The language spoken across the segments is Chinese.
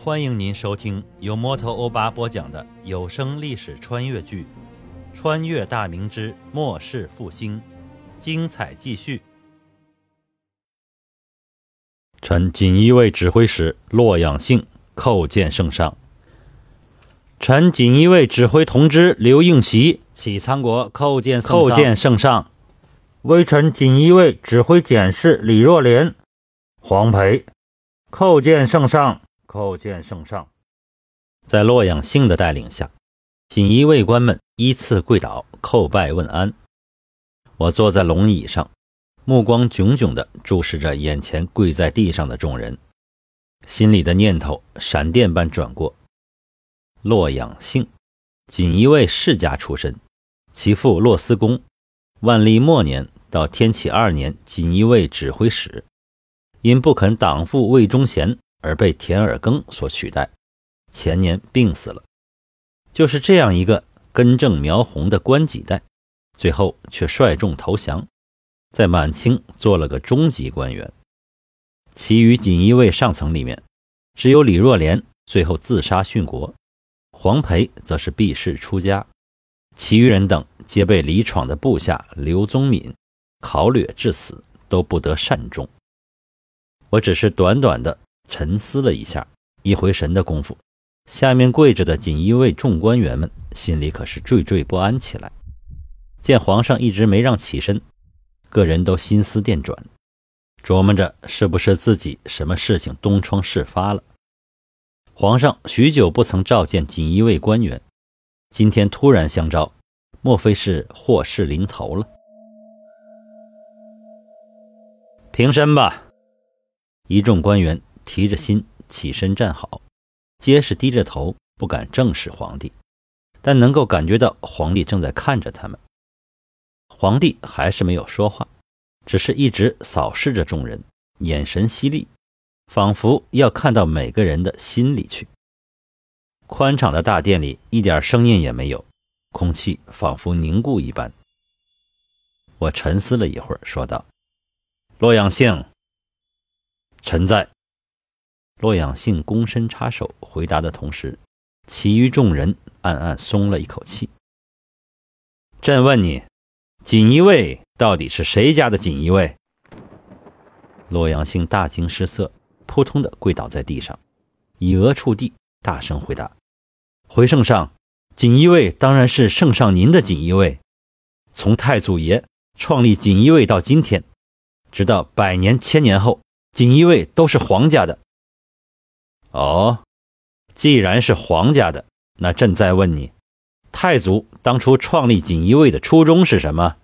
欢迎您收听由摩托欧巴播讲的有声历史穿越剧《穿越大明之末世复兴》，精彩继续。臣锦衣卫指挥使洛阳信叩见圣上。臣锦衣卫指挥同知刘应习启仓国叩见叩见圣上。微臣锦衣卫指挥检事李若莲、黄培叩见圣上。叩见圣上，在洛阳兴的带领下，锦衣卫官们依次跪倒叩拜问安。我坐在龙椅上，目光炯炯地注视着眼前跪在地上的众人，心里的念头闪电般转过：洛阳兴，锦衣卫世家出身，其父洛思公，万历末年到天启二年锦衣卫指挥使，因不肯党父魏忠贤。而被田尔庚所取代，前年病死了。就是这样一个根正苗红的官几代，最后却率众投降，在满清做了个中级官员。其余锦衣卫上层里面，只有李若莲最后自杀殉国，黄培则是避世出家，其余人等皆被李闯的部下刘宗敏考掠致死，都不得善终。我只是短短的。沉思了一下，一回神的功夫，下面跪着的锦衣卫众官员们心里可是惴惴不安起来。见皇上一直没让起身，个人都心思电转，琢磨着是不是自己什么事情东窗事发了。皇上许久不曾召见锦衣卫官员，今天突然相召，莫非是祸事临头了？平身吧，一众官员。提着心起身站好，皆是低着头，不敢正视皇帝，但能够感觉到皇帝正在看着他们。皇帝还是没有说话，只是一直扫视着众人，眼神犀利，仿佛要看到每个人的心里去。宽敞的大殿里一点声音也没有，空气仿佛凝固一般。我沉思了一会儿，说道：“洛阳姓，臣在。”洛阳信躬身插手回答的同时，其余众人暗暗松了一口气。朕问你，锦衣卫到底是谁家的锦衣卫？洛阳信大惊失色，扑通的跪倒在地上，以额触地，大声回答：“回圣上，锦衣卫当然是圣上您的锦衣卫。从太祖爷创立锦衣卫到今天，直到百年千年后，锦衣卫都是皇家的。”哦，既然是皇家的，那朕再问你，太祖当初创立锦衣卫的初衷是什么？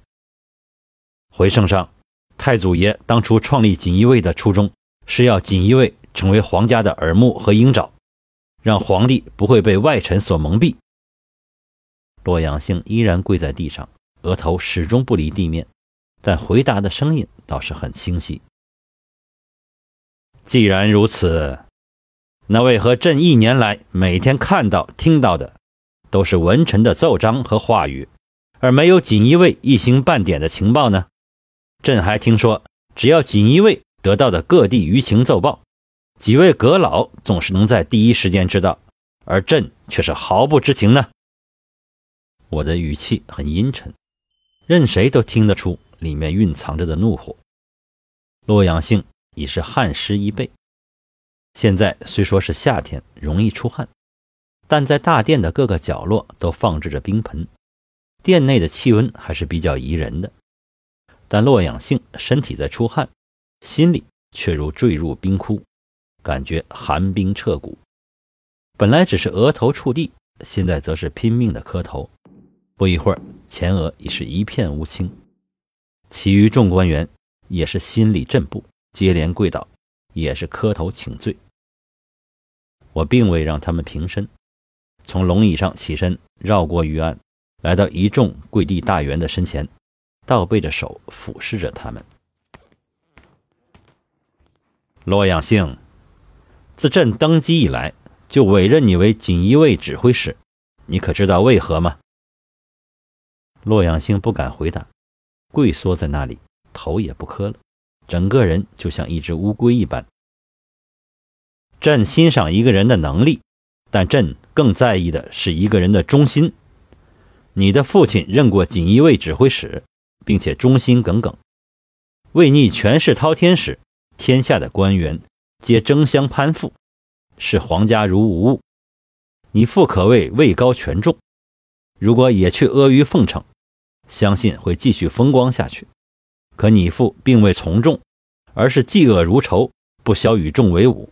回圣上，太祖爷当初创立锦衣卫的初衷是要锦衣卫成为皇家的耳目和鹰爪，让皇帝不会被外臣所蒙蔽。洛阳兴依然跪在地上，额头始终不离地面，但回答的声音倒是很清晰。既然如此。那为何朕一年来每天看到、听到的，都是文臣的奏章和话语，而没有锦衣卫一星半点的情报呢？朕还听说，只要锦衣卫得到的各地舆情奏报，几位阁老总是能在第一时间知道，而朕却是毫不知情呢。我的语气很阴沉，任谁都听得出里面蕴藏着的怒火。洛阳性已是汗湿一背。现在虽说是夏天，容易出汗，但在大殿的各个角落都放置着冰盆，殿内的气温还是比较宜人的。但洛阳性身体在出汗，心里却如坠入冰窟，感觉寒冰彻骨。本来只是额头触地，现在则是拼命的磕头。不一会儿，前额已是一片乌青。其余众官员也是心里震步，接连跪倒，也是磕头请罪。我并未让他们平身，从龙椅上起身，绕过御案，来到一众跪地大员的身前，倒背着手俯视着他们。洛阳兴，自朕登基以来，就委任你为锦衣卫指挥使，你可知道为何吗？洛阳兴不敢回答，跪缩在那里，头也不磕了，整个人就像一只乌龟一般。朕欣赏一个人的能力，但朕更在意的是一个人的忠心。你的父亲任过锦衣卫指挥使，并且忠心耿耿。魏逆权势滔天时，天下的官员皆争相攀附，视皇家如无物。你父可谓位高权重，如果也去阿谀奉承，相信会继续风光下去。可你父并未从众，而是嫉恶如仇，不消与众为伍。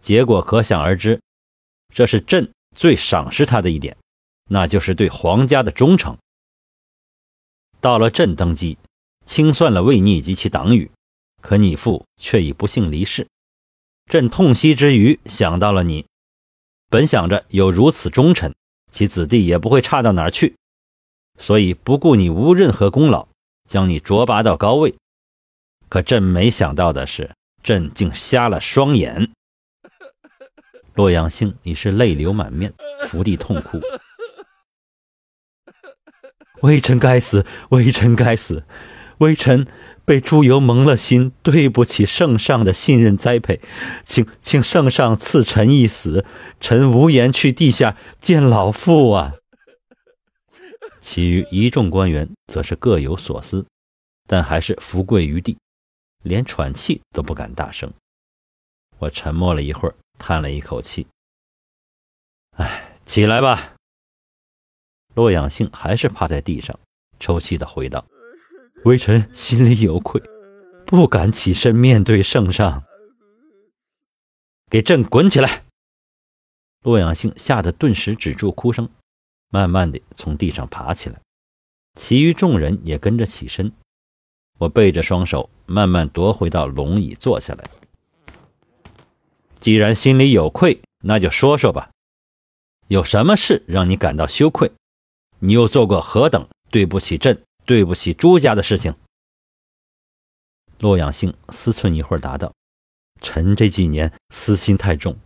结果可想而知，这是朕最赏识他的一点，那就是对皇家的忠诚。到了朕登基。清算了魏逆及其党羽，可你父却已不幸离世。朕痛惜之余，想到了你。本想着有如此忠臣，其子弟也不会差到哪儿去，所以不顾你无任何功劳，将你擢拔到高位。可朕没想到的是，朕竟瞎了双眼。洛阳兴已是泪流满面，伏地痛哭。微臣该死，微臣该死。微臣被朱由蒙了心，对不起圣上的信任栽培，请请圣上赐臣一死，臣无颜去地下见老父啊！其余一众官员则是各有所思，但还是伏跪于地，连喘气都不敢大声。我沉默了一会儿，叹了一口气：“哎，起来吧。”洛阳兴还是趴在地上，抽泣的回道。微臣心里有愧，不敢起身面对圣上。给朕滚起来！洛阳兴吓得顿时止住哭声，慢慢的从地上爬起来，其余众人也跟着起身。我背着双手，慢慢踱回到龙椅坐下来。既然心里有愧，那就说说吧，有什么事让你感到羞愧？你又做过何等对不起朕？对不起，朱家的事情。洛阳兴思忖一会儿，答道：“臣这几年私心太重，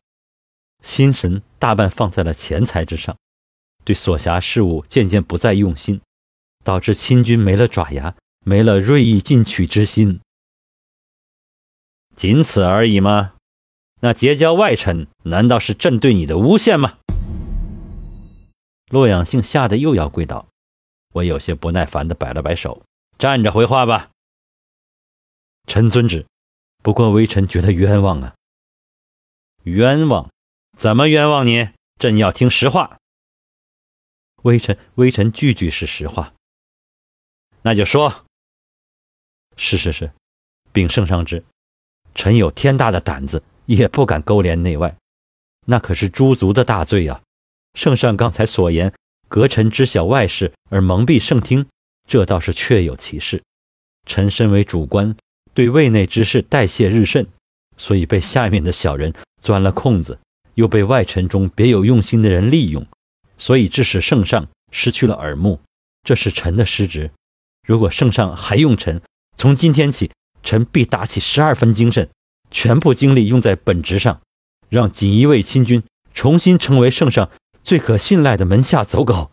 心神大半放在了钱财之上，对所辖事务渐渐不再用心，导致亲军没了爪牙，没了锐意进取之心。仅此而已吗？那结交外臣，难道是朕对你的诬陷吗？”洛阳兴吓得又要跪倒。我有些不耐烦的摆了摆手，站着回话吧。臣遵旨。不过微臣觉得冤枉啊。冤枉？怎么冤枉你？朕要听实话。微臣，微臣句句是实话。那就说。是是是，禀圣上之，臣有天大的胆子，也不敢勾连内外，那可是诛族的大罪啊。圣上刚才所言。阁臣知晓外事而蒙蔽圣听，这倒是确有其事。臣身为主官，对位内之事代谢日甚，所以被下面的小人钻了空子，又被外臣中别有用心的人利用，所以致使圣上失去了耳目。这是臣的失职。如果圣上还用臣，从今天起，臣必打起十二分精神，全部精力用在本职上，让锦衣卫亲军重新成为圣上。最可信赖的门下走狗，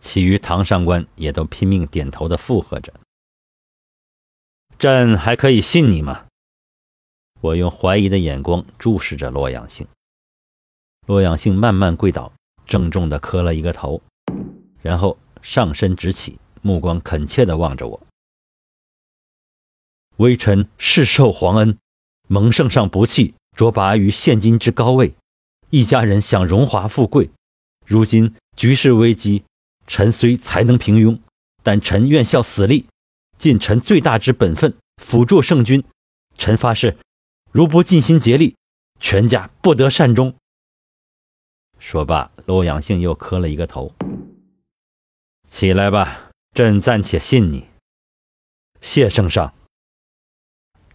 其余堂上官也都拼命点头的附和着。朕还可以信你吗？我用怀疑的眼光注视着洛阳兴。洛阳兴慢慢跪倒，郑重的磕了一个头，然后上身直起，目光恳切的望着我。微臣是受皇恩，蒙圣上不弃，擢拔于现今之高位。一家人享荣华富贵，如今局势危机，臣虽才能平庸，但臣愿效死力，尽臣最大之本分，辅助圣君。臣发誓，如不尽心竭力，全家不得善终。说罢，洛阳兴又磕了一个头。起来吧，朕暂且信你。谢圣上。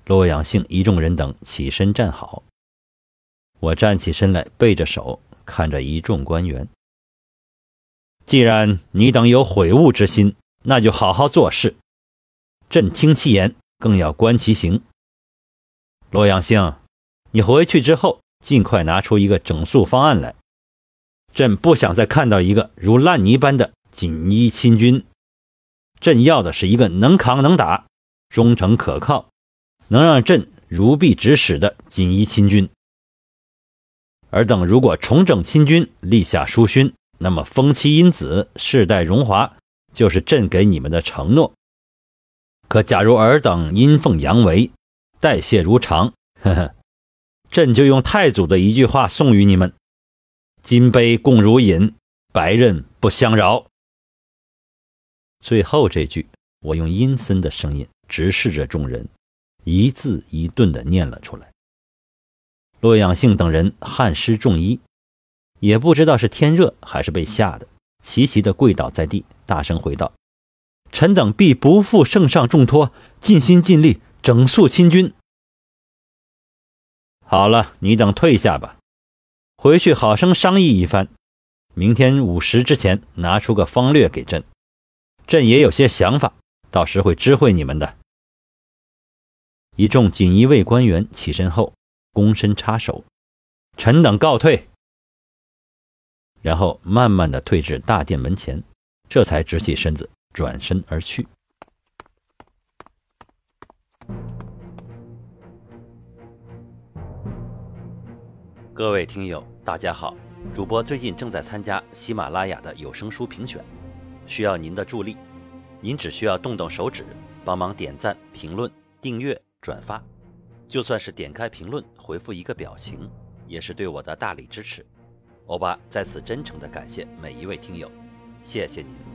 洛阳兴一众人等起身站好。我站起身来，背着手看着一众官员。既然你等有悔悟之心，那就好好做事。朕听其言，更要观其行。洛阳兴，你回去之后，尽快拿出一个整肃方案来。朕不想再看到一个如烂泥般的锦衣亲军。朕要的是一个能扛能打、忠诚可靠，能让朕如臂指使的锦衣亲军。尔等如果重整亲军，立下书勋，那么封妻荫子，世代荣华，就是朕给你们的承诺。可假如尔等阴奉阳违，代谢如常，呵呵，朕就用太祖的一句话送与你们：金杯共如饮，白刃不相扰。最后这句，我用阴森的声音直视着众人，一字一顿地念了出来。洛阳性等人汗湿重衣，也不知道是天热还是被吓的，齐齐地跪倒在地，大声回道：“臣等必不负圣上重托，尽心尽力整肃亲军。”好了，你等退下吧，回去好生商议一番，明天午时之前拿出个方略给朕，朕也有些想法，到时会知会你们的。一众锦衣卫官员起身后。躬身插手，臣等告退。然后慢慢的退至大殿门前，这才直起身子，转身而去。各位听友，大家好，主播最近正在参加喜马拉雅的有声书评选，需要您的助力，您只需要动动手指，帮忙点赞、评论、订阅、转发。就算是点开评论回复一个表情，也是对我的大力支持。欧巴在此真诚的感谢每一位听友，谢谢您。